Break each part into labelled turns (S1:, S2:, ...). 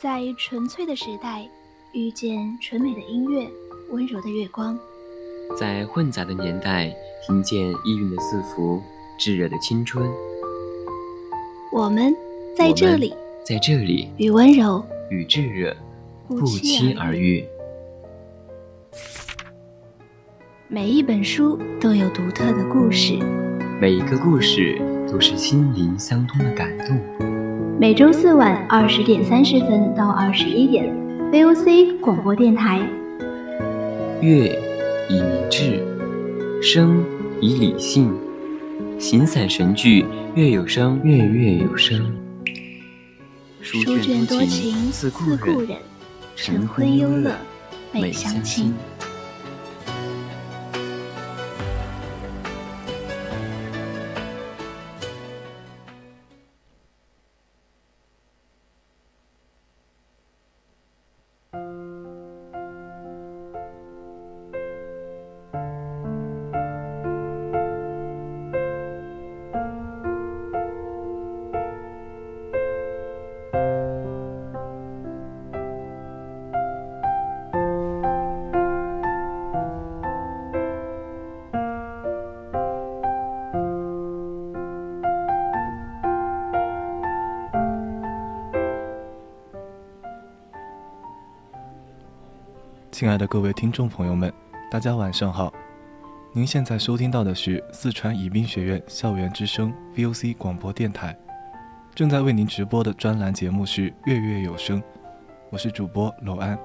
S1: 在纯粹的时代，遇见纯美的音乐，温柔的月光；
S2: 在混杂的年代，听见意蕴的字符，炙热的青春。
S1: 我们在这里，
S2: 在这里，
S1: 与温柔
S2: 与炙热不期而遇。
S1: 每一本书都有独特的故事，
S2: 每一个故事都是心灵相通的感动。
S1: 每周四晚二十点三十分到二十一点，VOC 广播电台。
S2: 月以明志，声以理性，形散神聚，月有声，
S1: 月月有
S2: 声。
S1: 书卷多情似故人，晨昏忧乐美相亲。
S3: 亲爱的各位听众朋友们，大家晚上好。您现在收听到的是四川宜宾学院校园之声 VOC 广播电台，正在为您直播的专栏节目是《月月有声》，我是主播罗安。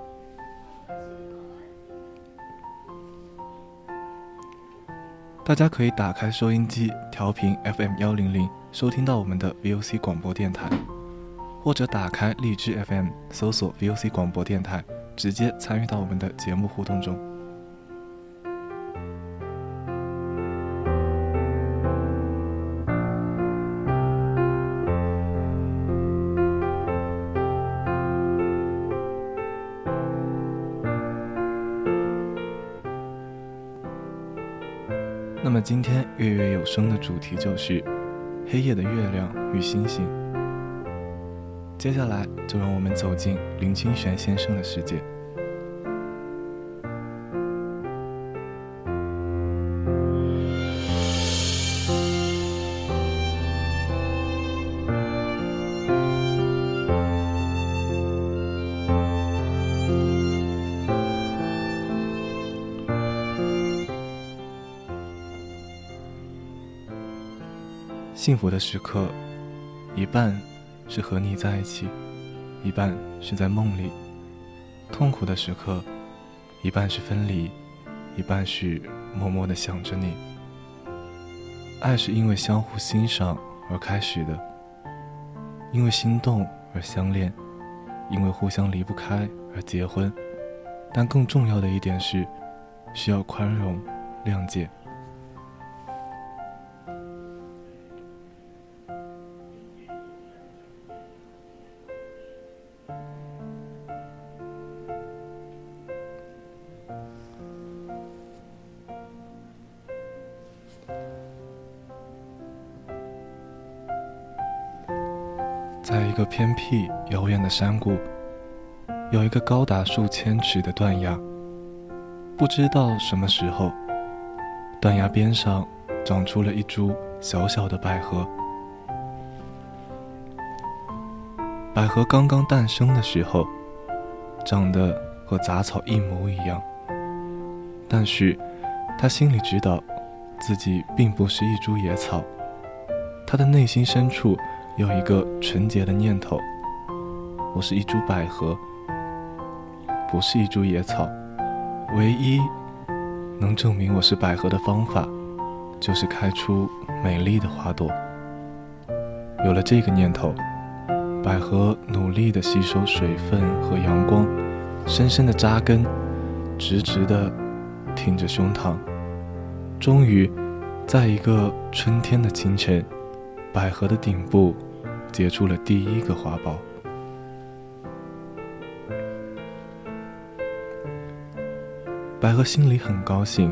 S3: 大家可以打开收音机调频 FM 幺零零，收听到我们的 VOC 广播电台，或者打开荔枝 FM 搜索 VOC 广播电台。直接参与到我们的节目互动中。那么今天月月有声的主题就是黑夜的月亮与星星。接下来，就让我们走进林清玄先生的世界。幸福的时刻，一半。是和你在一起，一半是在梦里；痛苦的时刻，一半是分离，一半是默默的想着你。爱是因为相互欣赏而开始的，因为心动而相恋，因为互相离不开而结婚。但更重要的一点是，需要宽容、谅解。偏僻遥远的山谷，有一个高达数千尺的断崖。不知道什么时候，断崖边上长出了一株小小的百合。百合刚刚诞生的时候，长得和杂草一模一样。但是，他心里知道，自己并不是一株野草。他的内心深处。有一个纯洁的念头：我是一株百合，不是一株野草。唯一能证明我是百合的方法，就是开出美丽的花朵。有了这个念头，百合努力地吸收水分和阳光，深深地扎根，直直地挺着胸膛。终于，在一个春天的清晨，百合的顶部。结出了第一个花苞，百合心里很高兴，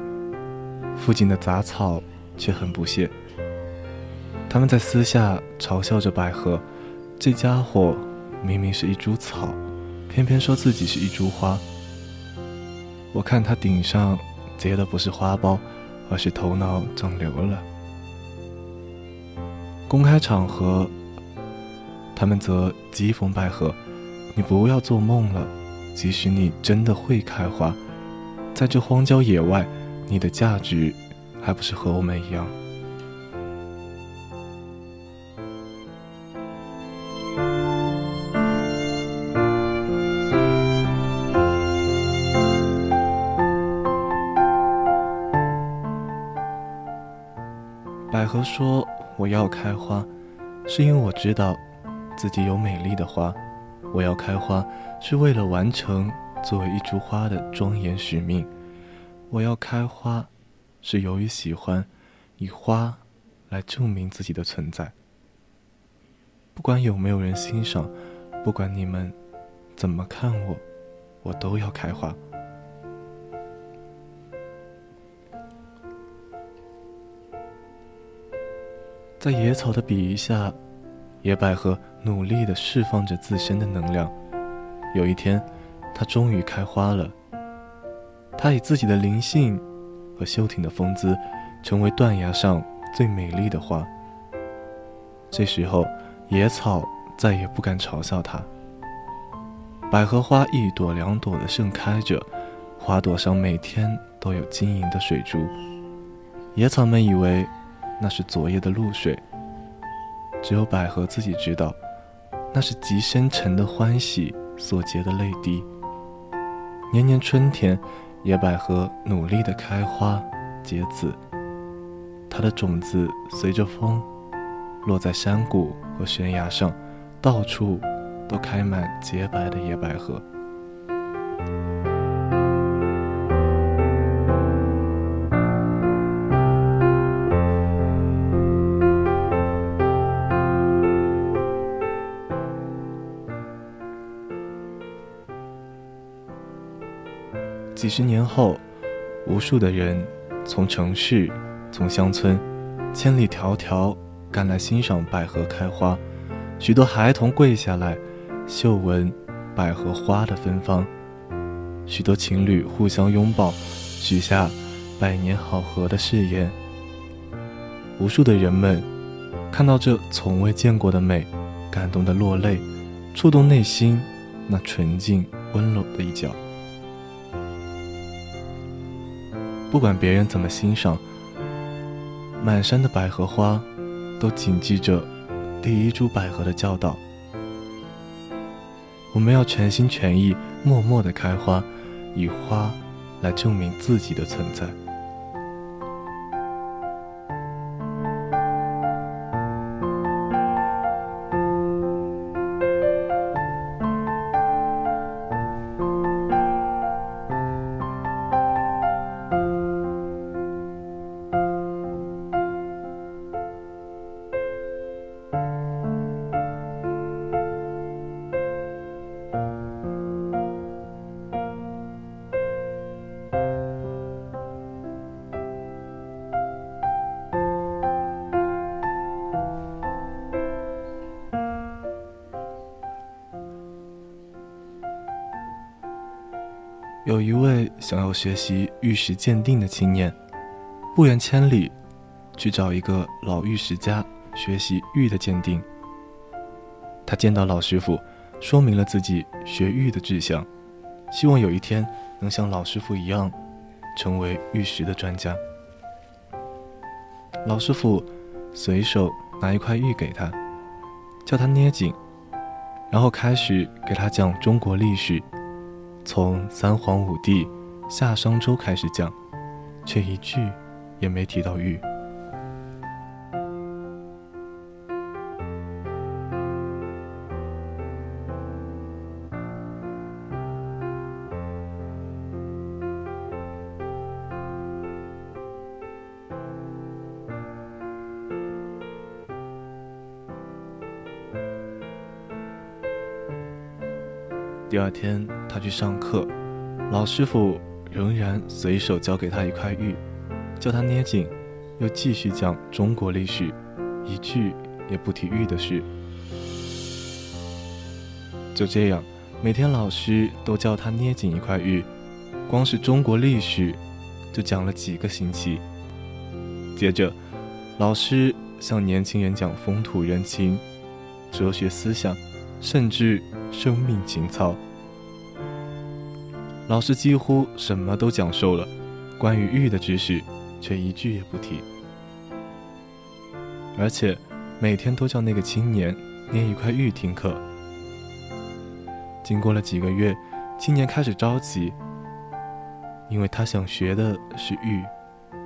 S3: 附近的杂草却很不屑。他们在私下嘲笑着百合：“这家伙明明是一株草，偏偏说自己是一株花。我看他顶上结的不是花苞，而是头脑长瘤了。公开场合，他们则讥讽百合：“你不要做梦了，即使你真的会开花，在这荒郊野外，你的价值还不是和我们一样。”百合说：“我要开花，是因为我知道自己有美丽的花。我要开花，是为了完成作为一株花的庄严使命。我要开花，是由于喜欢以花来证明自己的存在。不管有没有人欣赏，不管你们怎么看我，我都要开花。”在野草的比喻下，野百合努力地释放着自身的能量。有一天，它终于开花了。它以自己的灵性和修挺的风姿，成为断崖上最美丽的花。这时候，野草再也不敢嘲笑它。百合花一朵两朵的盛开着，花朵上每天都有晶莹的水珠。野草们以为。那是昨夜的露水，只有百合自己知道，那是极深沉的欢喜所结的泪滴。年年春天，野百合努力地开花结籽，它的种子随着风落在山谷和悬崖上，到处都开满洁白的野百合。十年后，无数的人从城市、从乡村，千里迢迢赶来欣赏百合开花。许多孩童跪下来，嗅闻百合花的芬芳；许多情侣互相拥抱，许下百年好合的誓言。无数的人们看到这从未见过的美，感动的落泪，触动内心那纯净温柔的一角。不管别人怎么欣赏，满山的百合花，都谨记着第一株百合的教导。我们要全心全意、默默的开花，以花来证明自己的存在。一位想要学习玉石鉴定的青年，不远千里去找一个老玉石家学习玉的鉴定。他见到老师傅，说明了自己学玉的志向，希望有一天能像老师傅一样，成为玉石的专家。老师傅随手拿一块玉给他，叫他捏紧，然后开始给他讲中国历史。从三皇五帝、夏商周开始讲，却一句也没提到玉。二天，他去上课，老师傅仍然随手交给他一块玉，叫他捏紧，又继续讲中国历史，一句也不提玉的事。就这样，每天老师都叫他捏紧一块玉，光是中国历史就讲了几个星期。接着，老师向年轻人讲风土人情、哲学思想，甚至生命情操。老师几乎什么都讲授了，关于玉的知识却一句也不提，而且每天都叫那个青年捏一块玉听课。经过了几个月，青年开始着急，因为他想学的是玉，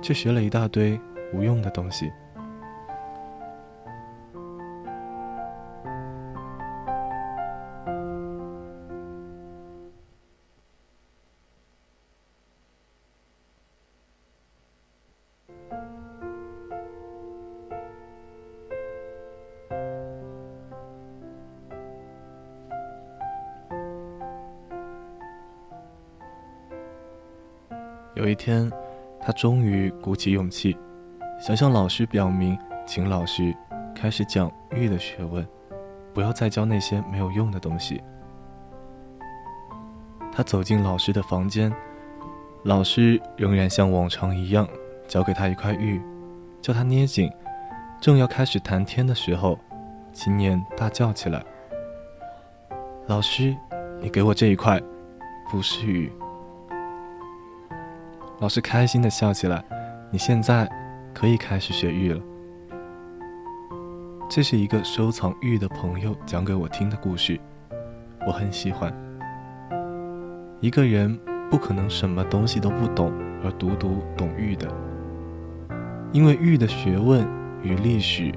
S3: 却学了一大堆无用的东西。天，他终于鼓起勇气，想向老师表明，请老师开始讲玉的学问，不要再教那些没有用的东西。他走进老师的房间，老师仍然像往常一样，交给他一块玉，叫他捏紧。正要开始谈天的时候，青年大叫起来：“老师，你给我这一块，不是玉。”老师开心的笑起来：“你现在可以开始学玉了。”这是一个收藏玉的朋友讲给我听的故事，我很喜欢。一个人不可能什么东西都不懂而独独懂玉的，因为玉的学问与历史、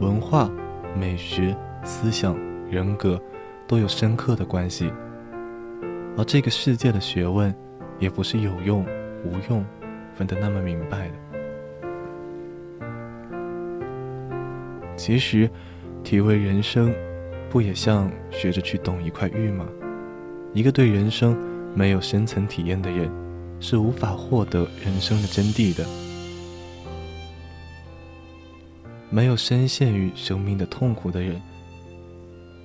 S3: 文化、美学、思想、人格都有深刻的关系，而这个世界的学问也不是有用。无用，分得那么明白的。其实，体会人生，不也像学着去懂一块玉吗？一个对人生没有深层体验的人，是无法获得人生的真谛的。没有深陷于生命的痛苦的人，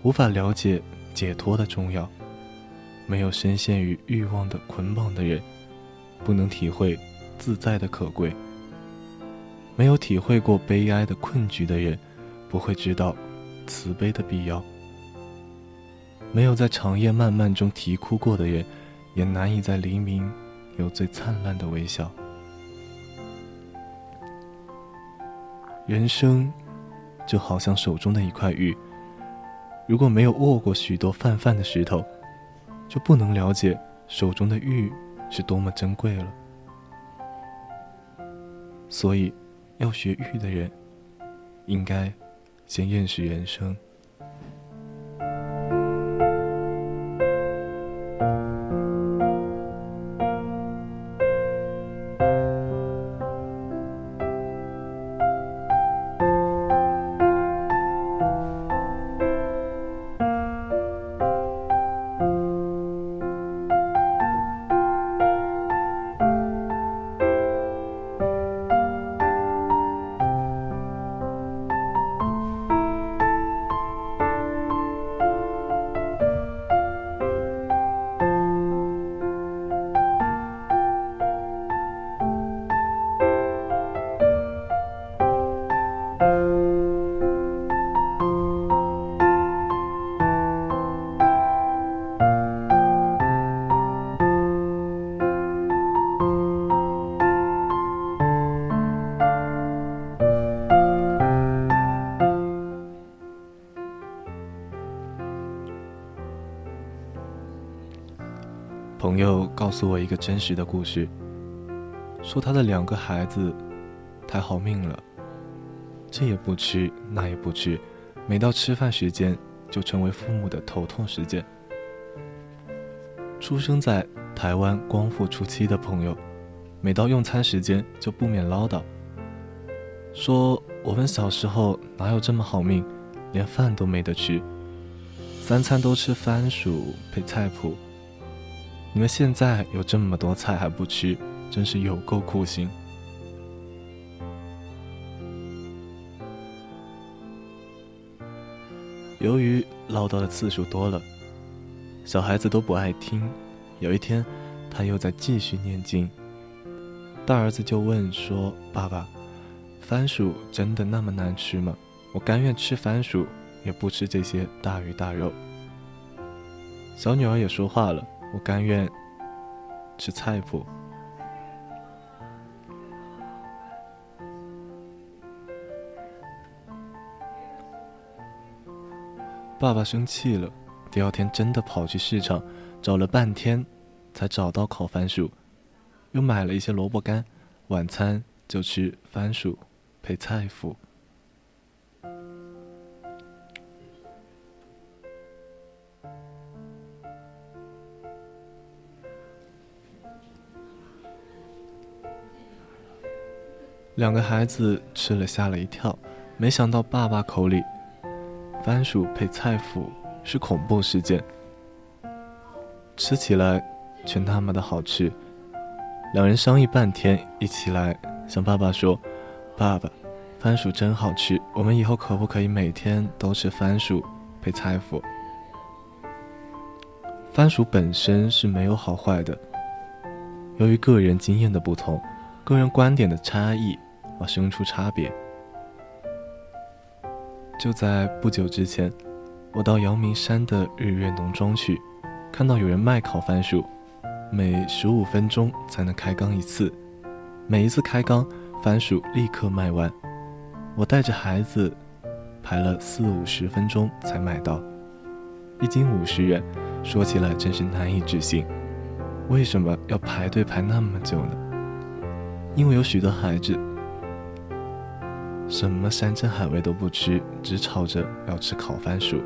S3: 无法了解解脱的重要。没有深陷于欲望的捆绑的人。不能体会自在的可贵，没有体会过悲哀的困局的人，不会知道慈悲的必要；没有在长夜漫漫中啼哭过的人，也难以在黎明有最灿烂的微笑。人生就好像手中的一块玉，如果没有握过许多泛泛的石头，就不能了解手中的玉。是多么珍贵了，所以要学玉的人，应该先认识人生。告诉我一个真实的故事，说他的两个孩子太好命了，这也不吃那也不吃，每到吃饭时间就成为父母的头痛时间。出生在台湾光复初期的朋友，每到用餐时间就不免唠叨，说我们小时候哪有这么好命，连饭都没得吃，三餐都吃番薯配菜谱。你们现在有这么多菜还不吃，真是有够苦心。由于唠叨的次数多了，小孩子都不爱听。有一天，他又在继续念经，大儿子就问说：“爸爸，番薯真的那么难吃吗？我甘愿吃番薯，也不吃这些大鱼大肉。”小女儿也说话了：“我甘愿吃菜谱。”爸爸生气了，第二天真的跑去市场，找了半天，才找到烤番薯，又买了一些萝卜干，晚餐就吃番薯配菜脯。两个孩子吃了吓了一跳，没想到爸爸口里。番薯配菜脯是恐怖事件，吃起来却那么的好吃。两人商议半天，一起来向爸爸说：“爸爸，番薯真好吃，我们以后可不可以每天都吃番薯配菜脯？”番薯本身是没有好坏的，由于个人经验的不同，个人观点的差异而生出差别。就在不久之前，我到阳明山的日月农庄去，看到有人卖烤番薯，每十五分钟才能开缸一次，每一次开缸，番薯立刻卖完。我带着孩子排了四五十分钟才买到，一斤五十元，说起来真是难以置信。为什么要排队排那么久呢？因为有许多孩子。什么山珍海味都不吃，只吵着要吃烤番薯。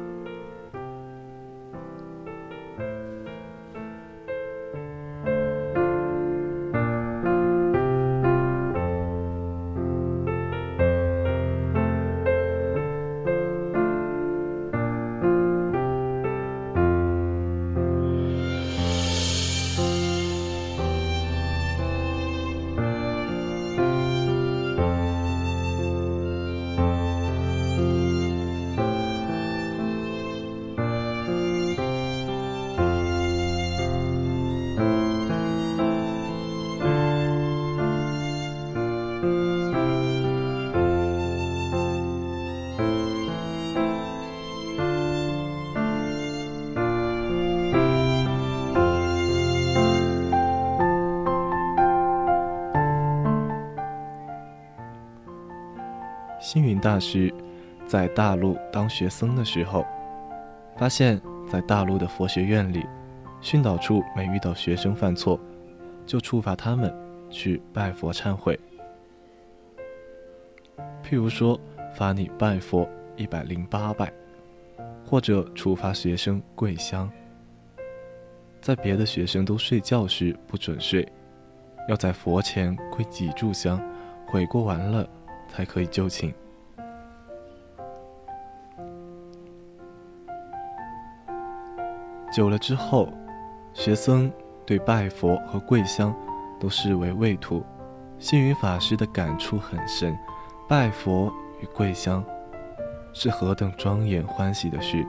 S3: 星云大师在大陆当学僧的时候，发现，在大陆的佛学院里，训导处每遇到学生犯错，就处罚他们去拜佛忏悔。譬如说，罚你拜佛一百零八拜，或者处罚学生跪香。在别的学生都睡觉时不准睡，要在佛前跪几炷香，悔过完了才可以就寝。久了之后，学僧对拜佛和跪香都视为畏途。星云法师的感触很深，拜佛与跪香是何等庄严欢喜的事，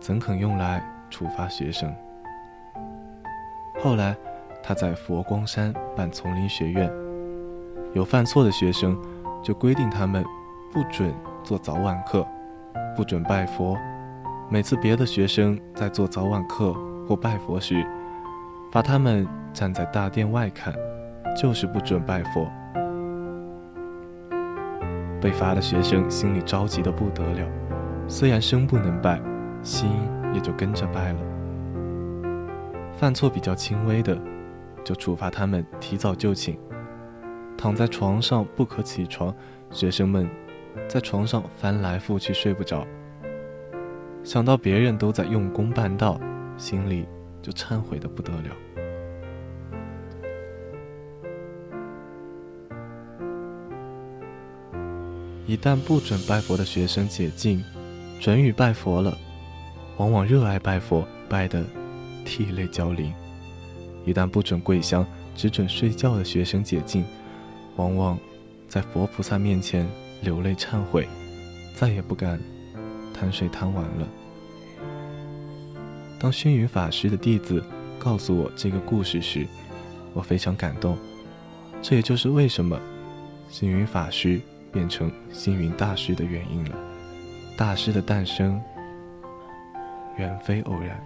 S3: 怎肯用来处罚学生？后来，他在佛光山办丛林学院，有犯错的学生，就规定他们不准做早晚课，不准拜佛。每次别的学生在做早晚课或拜佛时，罚他们站在大殿外看，就是不准拜佛。被罚的学生心里着急的不得了，虽然生不能拜，心也就跟着拜了。犯错比较轻微的，就处罚他们提早就寝，躺在床上不可起床，学生们在床上翻来覆去睡不着。想到别人都在用功办道，心里就忏悔的不得了。一旦不准拜佛的学生解禁，准予拜佛了，往往热爱拜佛，拜得涕泪交零；一旦不准跪香，只准睡觉的学生解禁，往往在佛菩萨面前流泪忏悔，再也不敢贪睡贪玩了。当星云法师的弟子告诉我这个故事时，我非常感动。这也就是为什么星云法师变成星云大师的原因了。大师的诞生远非偶然。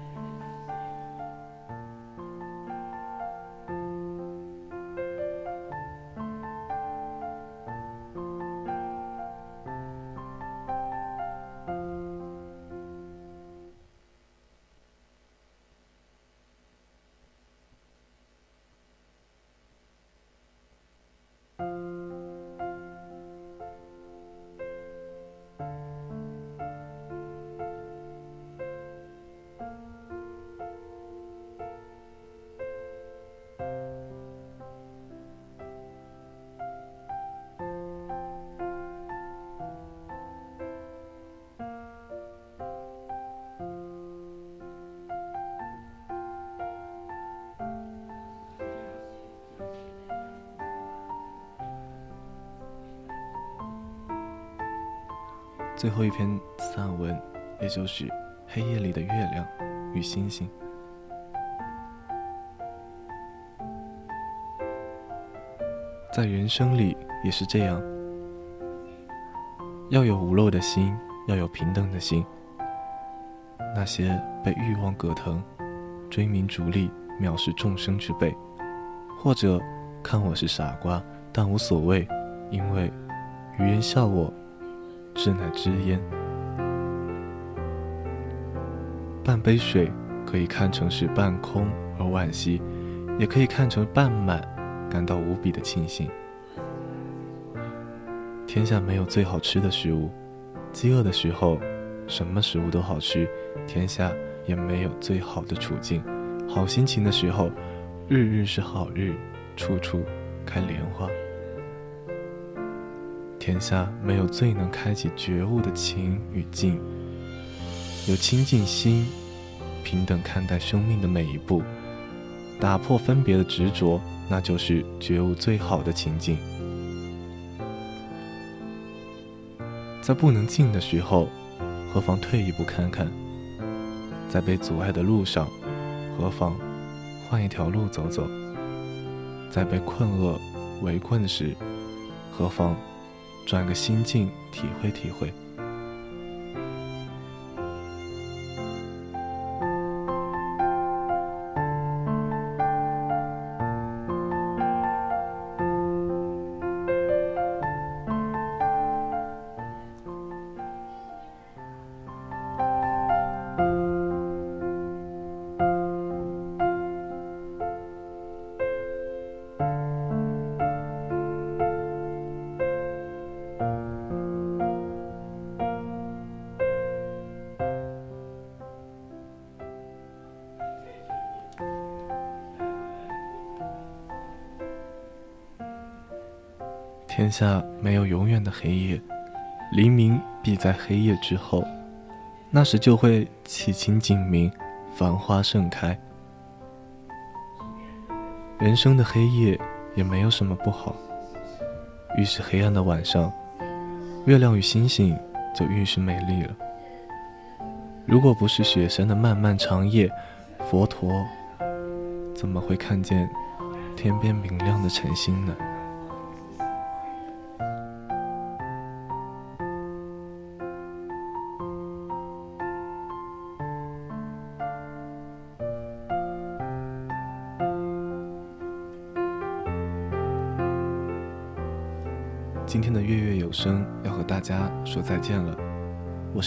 S3: 最后一篇散文，也就是《黑夜里的月亮与星星》。在人生里也是这样，要有无漏的心，要有平等的心。那些被欲望葛藤、追名逐利、藐视众生之辈，或者看我是傻瓜，但无所谓，因为愚人笑我。知乃知焉。半杯水可以看成是半空而惋惜，也可以看成半满，感到无比的庆幸。天下没有最好吃的食物，饥饿的时候，什么食物都好吃；天下也没有最好的处境，好心情的时候，日日是好日，处处开莲花。天下没有最能开启觉悟的情与境，有清净心，平等看待生命的每一步，打破分别的执着，那就是觉悟最好的情境。在不能进的时候，何妨退一步看看；在被阻碍的路上，何妨换一条路走走；在被困厄围困时，何妨？转个心境，体会体会。天下没有永远的黑夜，黎明必在黑夜之后，那时就会起清景明，繁花盛开。人生的黑夜也没有什么不好，越是黑暗的晚上，月亮与星星就越是美丽了。如果不是雪山的漫漫长夜，佛陀怎么会看见天边明亮的晨星呢？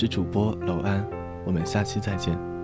S3: 主播楼安，我们下期再见。